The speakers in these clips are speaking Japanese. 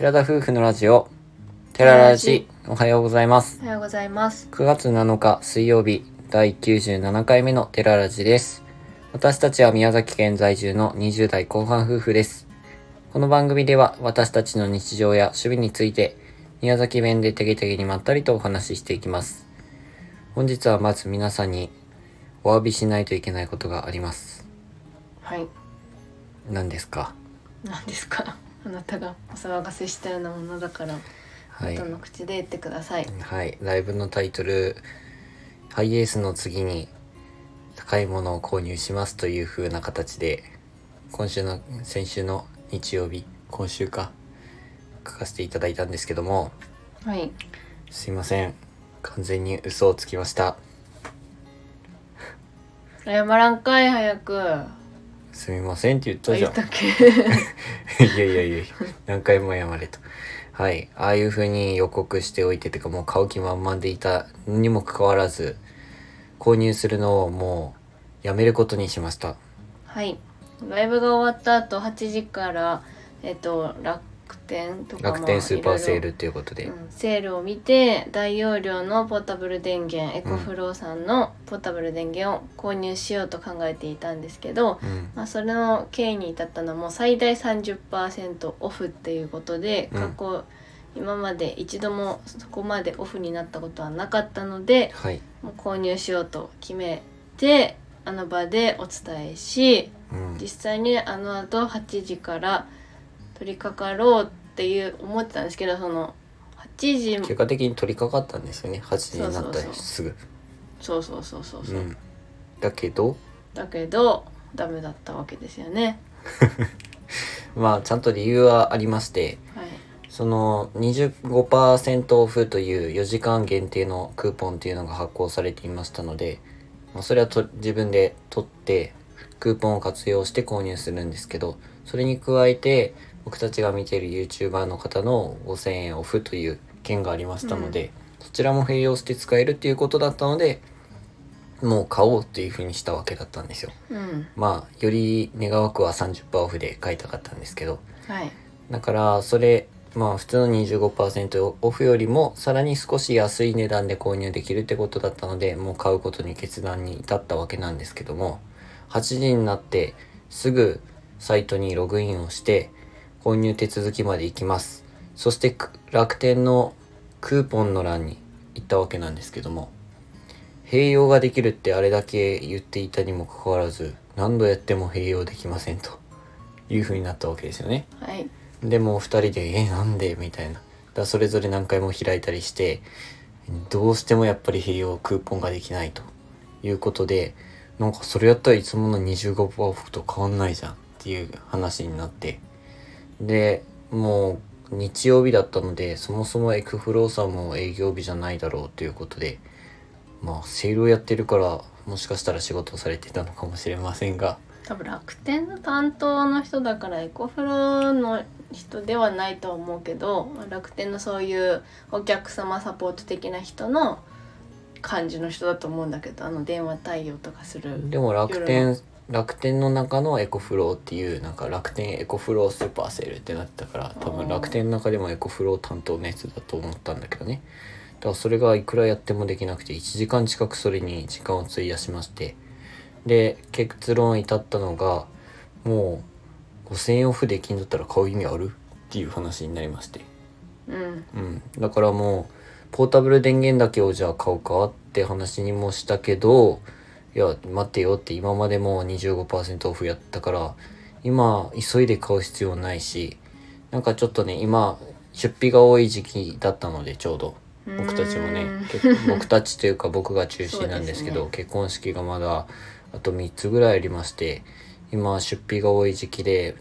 寺田夫婦のラジオ、寺ラジ、おはようございます。おはようございます。9月7日水曜日、第97回目の寺ラジです。私たちは宮崎県在住の20代後半夫婦です。この番組では私たちの日常や趣味について、宮崎弁でてげてげにまったりとお話ししていきます。本日はまず皆さんにお詫びしないといけないことがあります。はい。何ですか？何ですか？あなたがお騒がせしたようなものだから、はい。人の口で言ってください。はい、ライブのタイトル「ハイエースの次に高いものを購入します」という風な形で今週の先週の日曜日今週か書かせていただいたんですけどもはい。すいません完全に嘘をつきました謝らんかい早く。すみませんって言ったあじゃん言ったっけ？いやいやいや何回も謝れとはいああいう風に予告しておいててかもう買う気満々でいたにもかかわらず購入するのをもうやめることにしましたはい。ライブが終わった後8時からえっと楽天とか楽天スーパーセールルということで、うん、セールを見て大容量のポータブル電源エコフローさんのポータブル電源を購入しようと考えていたんですけど、うん。まあ、それの経緯に至ったのも最大30%オフっていうことでうん。過去、今まで一度もそこまでオフになったことはなかったのではい、もう購入しようと決めてあの場でお伝えしうん、実際にあの後8時から取り掛かろうっていう思ってたんですけどその8時結果的に取り掛かったんですよね。8時になったそうそうそう。らすぐ。そうそうそうそうそう、うん。だけどだけどダメだったわけですよね。まあちゃんと理由はありましてはい。その25%オフという4時間限定のクーポンっていうのが発行されていましたので、まあ、それはと自分で取ってクーポンを活用して購入するんですけどそれに加えて僕たちが見ている YouTuber の方の5000円オフという券がありましたので、そちらも併用して使えるっていうことだったのでもう買おうっていうふうにしたわけだったんですよ。うん。まあより願わくは30%オフで買いたかったんですけどはい。だからそれまあ普通の25%オフよりもさらに少し安い値段で購入できるってことだったのでもう買うことに決断に至ったわけなんですけども8時になってすぐサイトにログインをして購入手続きまで行きます。そしてく楽天のクーポンの欄に行ったわけなんですけども併用ができるってあれだけ言っていたにもかかわらず何度やっても併用できませんという風になったわけですよね。はい。でもう2人で「えなんで?」みたいな。だそれぞれ何回も開いたりしてどうしてもやっぱり併用クーポンができないと。いうことでなんかそれやったらいつもの25%オフと変わんないじゃんっていう話になってでもう日曜日だったのでそもそもエクフローさんも営業日じゃないだろうということでまあセールをやってるからもしかしたら仕事をされてたのかもしれませんが。多分楽天の担当の人だからエコフロの人ではないとは思うけどまあ楽天のそういうお客様サポート的な人の感じの人だと思うんだけどあの電話対応とかする。でも楽天楽天の中のエコフローっていうなんか楽天エコフロースーパーセールってなってたから多分楽天の中でもエコフロー担当のやつだと思ったんだけどね。だからそれがいくらやってもできなくて1時間近くそれに時間を費やしまして。で結論至ったのがもう5000円オフできんだったら買う意味あるっていう話になりまして。うん。うん、だからもうポータブル電源だけをじゃあ買うかって話にもしたけどいや待ってよって今までも25%オフやったから今急いで買う必要ないしなんかちょっとね今出費が多い時期だったのでちょうど。僕たちもね僕たちというか僕が中心なんですけどそう結婚式がまだあと3つぐらいありまして今出費が多い時期で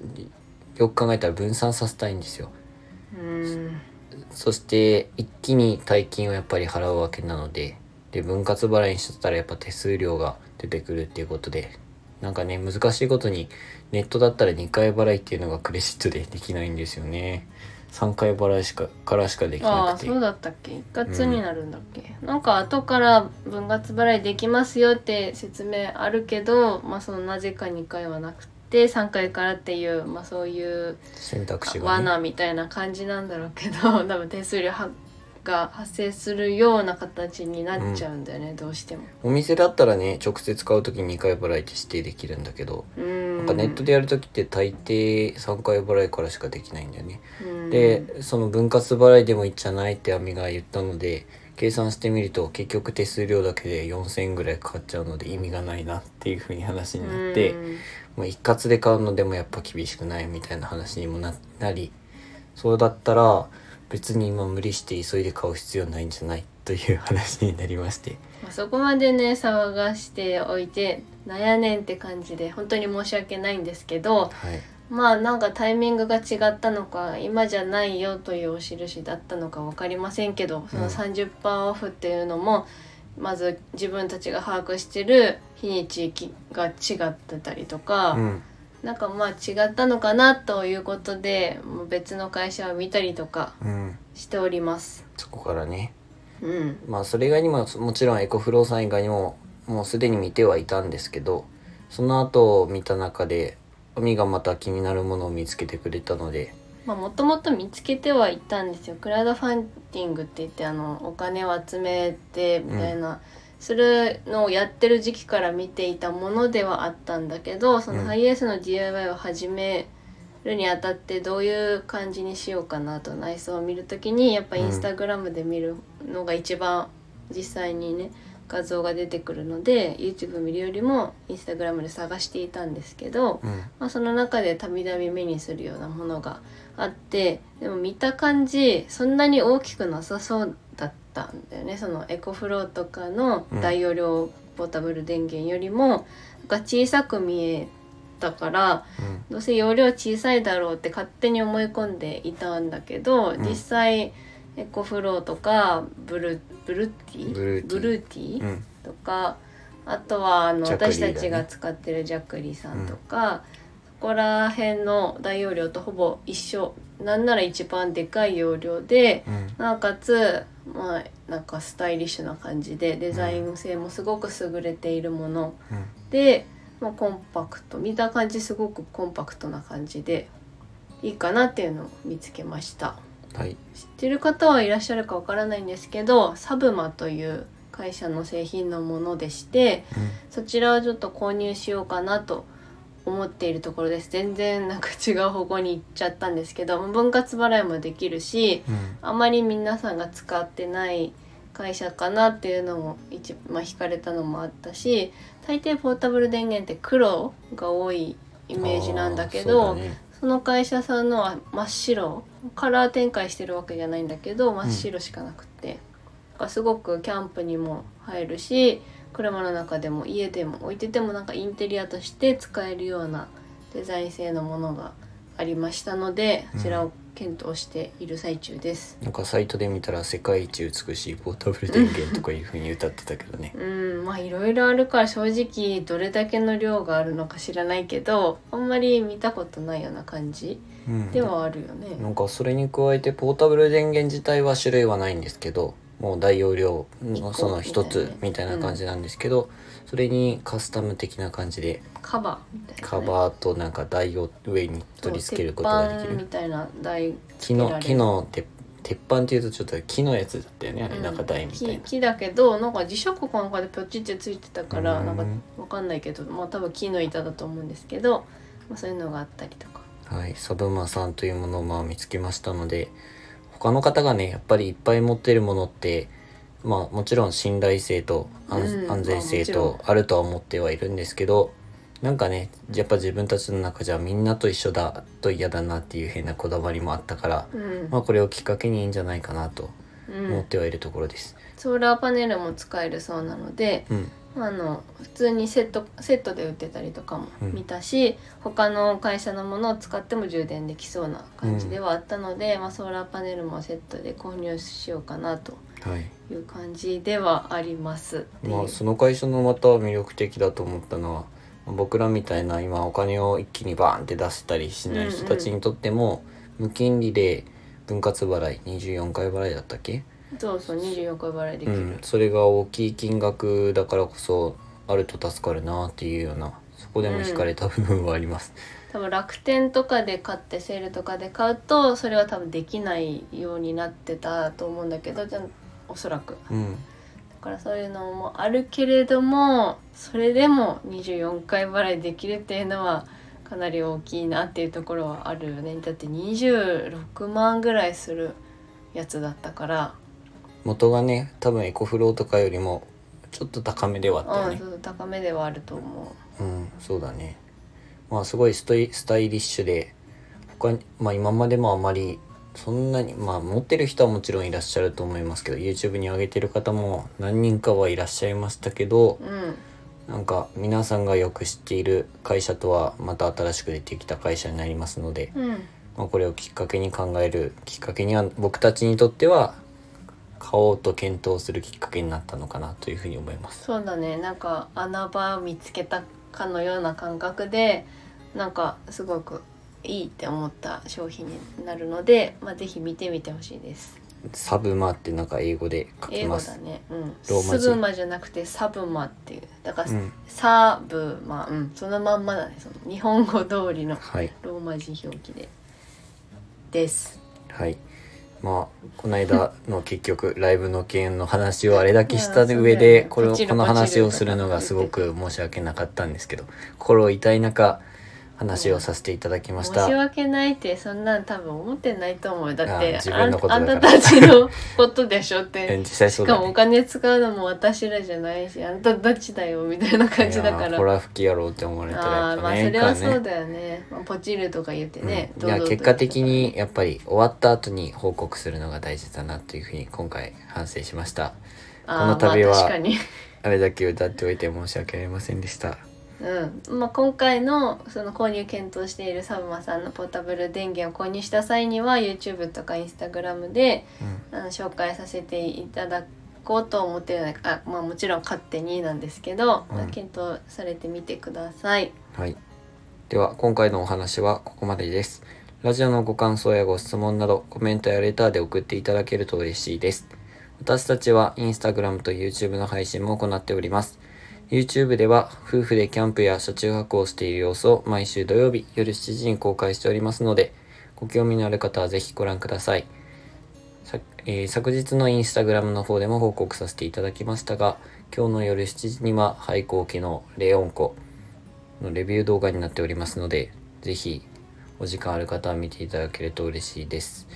よく考えたら分散させたいんですよ。うん。そして一気に大金をやっぱり払うわけなのでで分割払いにしちゃったらやっぱ手数料が出てくるっていうことでなんかね難しいことにネットだったら2回払いっていうのがクレジットでできないんですよね。3回払いしかからしかできあなくて。あそうだったっけ？一括になるんだっけ、なんか後から分割払いできますよって説明あるけどまあそのなぜか2回はなくって3階からっていう、まあ、そういう選択肢が、ね、罠みたいな感じなんだろうけど多分手数料はが発生するような形になっちゃうんだよね、どうしても。お店だったらね直接買う時に2回払いって指定できるんだけど、うん。なんかネットでやる時って大抵3回払いからしかできないんだよね、うん。でその分割払いでもいいんじゃないって亜美が言ったので計算してみると結局手数料だけで4,000円ぐらいかかっちゃうので意味がないなっていうふうに話になって、うん。もう一括で買うのでもやっぱ厳しくないみたいな話にもななりそうだったら別に今無理して急いで買う必要ないんじゃない？という話になりまして。まあそこまでね騒がしておいてなんやねんって感じで本当に申し訳ないんですけどはい。まあなんかタイミングが違ったのか今じゃないよというお印だったのか分かりませんけどそのうん。30%オフっていうのも、まず自分たちが把握してる日にちが違ってたりとか、うんなんかまあ違ったのかなということでもう別の会社を見たりとかうん。しております。そこからね。うん、まあそれ以外にももちろんエコフローさん以外にももうすでに見てはいたんですけどその後見た中で亜美がまた気になるものを見つけてくれたので。まあもともと見つけてはいたんですよクラウドファンディングって言ってあのお金を集めてみたいな、するのをやってる時期から見ていたものではあったんだけどそのうんハイエースの DIY を始めるにあたってどういう感じにしようかなと内装を見るときにやっぱインスタグラムで見るのが一番実際にね画像が出てくるので YouTube 見るよりもインスタグラムで探していたんですけど、うん。まあ、その中でたびたび目にするようなものがあってでも見た感じそんなに大きくなさそうだったんだよね。そのエコフローとかの大容量ポータブル電源よりもなんか小さく見えたからうん。どうせ容量小さいだろうって勝手に思い込んでいたんだけど、ん。実際エコフローとかブルブルーティブルーティー。とかあとはあのね。私たちが使ってるジャクリーさんとか、そこら辺の大容量とほぼ一緒。なんなら一番でかい容量でうん。なおかつまあなんかスタイリッシュな感じでデザイン性もすごく優れているもの。うん。で、まあ、コンパクト。見た感じすごくコンパクトな感じでいいかなっていうのを見つけました。はい。知ってる方はいらっしゃるかわからないんですけどサブマという会社の製品のものでしてそちらをちょっと購入しようかなと思っているところです。全然なんか違う方向に行っちゃったんですけど分割払いもできるしうん。あまり皆さんが使ってない会社かなっていうのも一、まあ、惹かれたのもあったし大抵ポータブル電源って黒が多いイメージなんだけあどねその会社さんのは真っ白カラー展開してるわけじゃないんだけど真っ白しかなくて、だからすごくキャンプにも入るし車の中でも家でも置いててもなんかインテリアとして使えるようなデザイン性のものがありましたのでこちらを検討している最中です。なんかサイトで見たら世界一美しいポータブル電源とかいうふうに歌ってたけどねうんまあいろいろあるから正直どれだけの量があるのか知らないけどあんまり見たことないような感じうんではあるよね。なんかそれに加えてポータブル電源自体は種類はないんですけどもう大容量のその一つみみたいな感じなんですけど、それにカスタム的な感じでカバーみたいな、ね、カバーとなんか台を上に取り付けることができそう鉄板みるたいな台木の木の鉄鉄板っていうとちょっと木のやつだったよね。あれ、うん。なんか台みたいな。木木だけどなんか磁石かなんかでピョチってついてたからうん。なんかわかんないけどまあ多分木の板だと思うんですけど、まあ、そういうのがあったりとか。はい、サブマさんというものをまあ見つけましたので他の方がねやっぱりいっぱい持ってるものってまあもちろん信頼性と安,、全性とあるとは思ってはいるんですけどなんかねやっぱ自分たちの中じゃみんなと一緒だと嫌だなっていう変なこだわりもあったから、うん、まあこれをきっかけにいいんじゃないかなとうん、思ってはいるところです。ソーラーパネルも使えるそうなのでうん、あの普通にセットセットで売ってたりとかもうん見たし、他の会社のものを使っても充電できそうな感じではあったので、まあ、ソーラーパネルもセットで購入しようかなとはい。いう感じではあります。まあその会社のまた魅力的だと思ったのは僕らみたいな今お金を一気にバーンって出せたりしない人たちにとっても、無金利で分割払い24回払いだったっけ、そうそう24回払いできる、うん、それが大きい金額だからこそあると助かるなっていうようなそこでも惹かれた部分はあります、多分楽天とかで買ってセールとかで買うとそれは多分できないようになってたと思うんだけどじゃあおそらく。うん。だからそういうのもあるけれどもそれでも24回払いできるっていうのはかなり大きいなっていうところはあるよね。だって26万ぐらいするやつだったから、元がね多分エコフローとかよりもちょっと高めではあったようん、ね高めではあると思う。んそうだね。まあすごいストイスタイリッシュで他にまあ今までもあまりそんなにまあ持ってる人はもちろんいらっしゃると思いますけど YouTube に上げてる方も何人かはいらっしゃいましたけどううん。なんか皆さんがよく知っている会社とはまた新しく出てきた会社になりますので、うん。まあ、これをきっかけに考えるきっかけには僕たちにとっては買おうと検討するきっかけになったのかなというふうに思います。そうだね。なんか穴場を見つけたかのような感覚でなんかすごくいいって思った商品になるので、まあ、ぜひ見てみてほしいです。サブマってなんか英語で書き英語ます。だね。うん。ローマ字。スブマじゃなくてサブマっていう。だから、うん。サブマうん。そのまんまだね。その日本語通りのはい。ローマ字表記で。です。はい。まあこの間の結局ライブの件の話をあれだけした上でこれをこの話をするのがすごく申し訳なかったんですけど心痛い中話をさせていただきまし。申した訳ないってそんなん多分思ってないと思う。よだってあ自分のことあんたたちのことでしょって。え実際そうだね。しかもお金使うのも私らじゃないしあんたたちだよみたいな感じだから。いやーホラー吹き野郎って思われたらああまあやっぱねそれはそうだよね、まあ、ポチるとか言ってね、うん。いや結果的にやっぱり終わった後に報告するのが大事だなというふうに今回反省しました。この度はあれだけ歌っておいて申し訳ありませんでしたうんまあ、今回のその購入検討しているサブマさんのポータブル電源を購入した際には YouTube とか Instagram でうんあの紹介させていただこうと思ってるのであ、まあ、もちろん勝手になんですけど、うんまあ検討されてみてください。はい。では、今回のお話はここまでです。ラジオのご感想やご質問など、コメントやレターで送っていただけると嬉しいです。私たちは Instagram と YouTube の配信も行っております。YouTube では夫婦でキャンプや車中泊をしている様子を毎週土曜日夜7時に公開しておりますので、ご興味のある方はぜひご覧ください。さえー昨日のインスタグラムの方でも報告させていただきましたが、今日の夜7時には廃校家のレオンコのレビュー動画になっておりますので、ぜひお時間ある方は見ていただけると嬉しいです。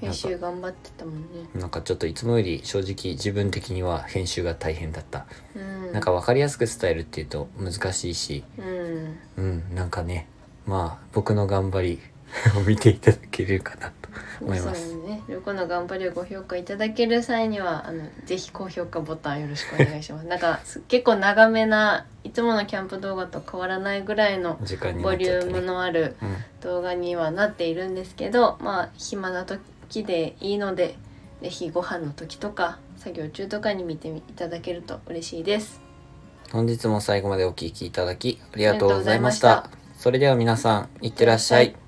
編集頑張ってたもんね。なんかちょっといつもより正直自分的には編集が大変だった。うん、なんか分かりやすく伝えるっていうと難しいし、うんうん、なんかね、まあ僕の頑張り を見ていただけるかなと思います。そうね。旅行の頑張りをご評価いただける際にはあのぜひ高評価ボタンよろしくお願いします。なんかす結構長めないつものキャンプ動画と変わらないぐらいの時間にボリューム。のあるうん動画にはなっているんですけど、まあ暇な時でいいのでぜひご飯の時とか作業中とかに見ていただけると嬉しいです。本日も最後までお聞きいただきありがとうございました。それでは皆さん、いってらっしゃい。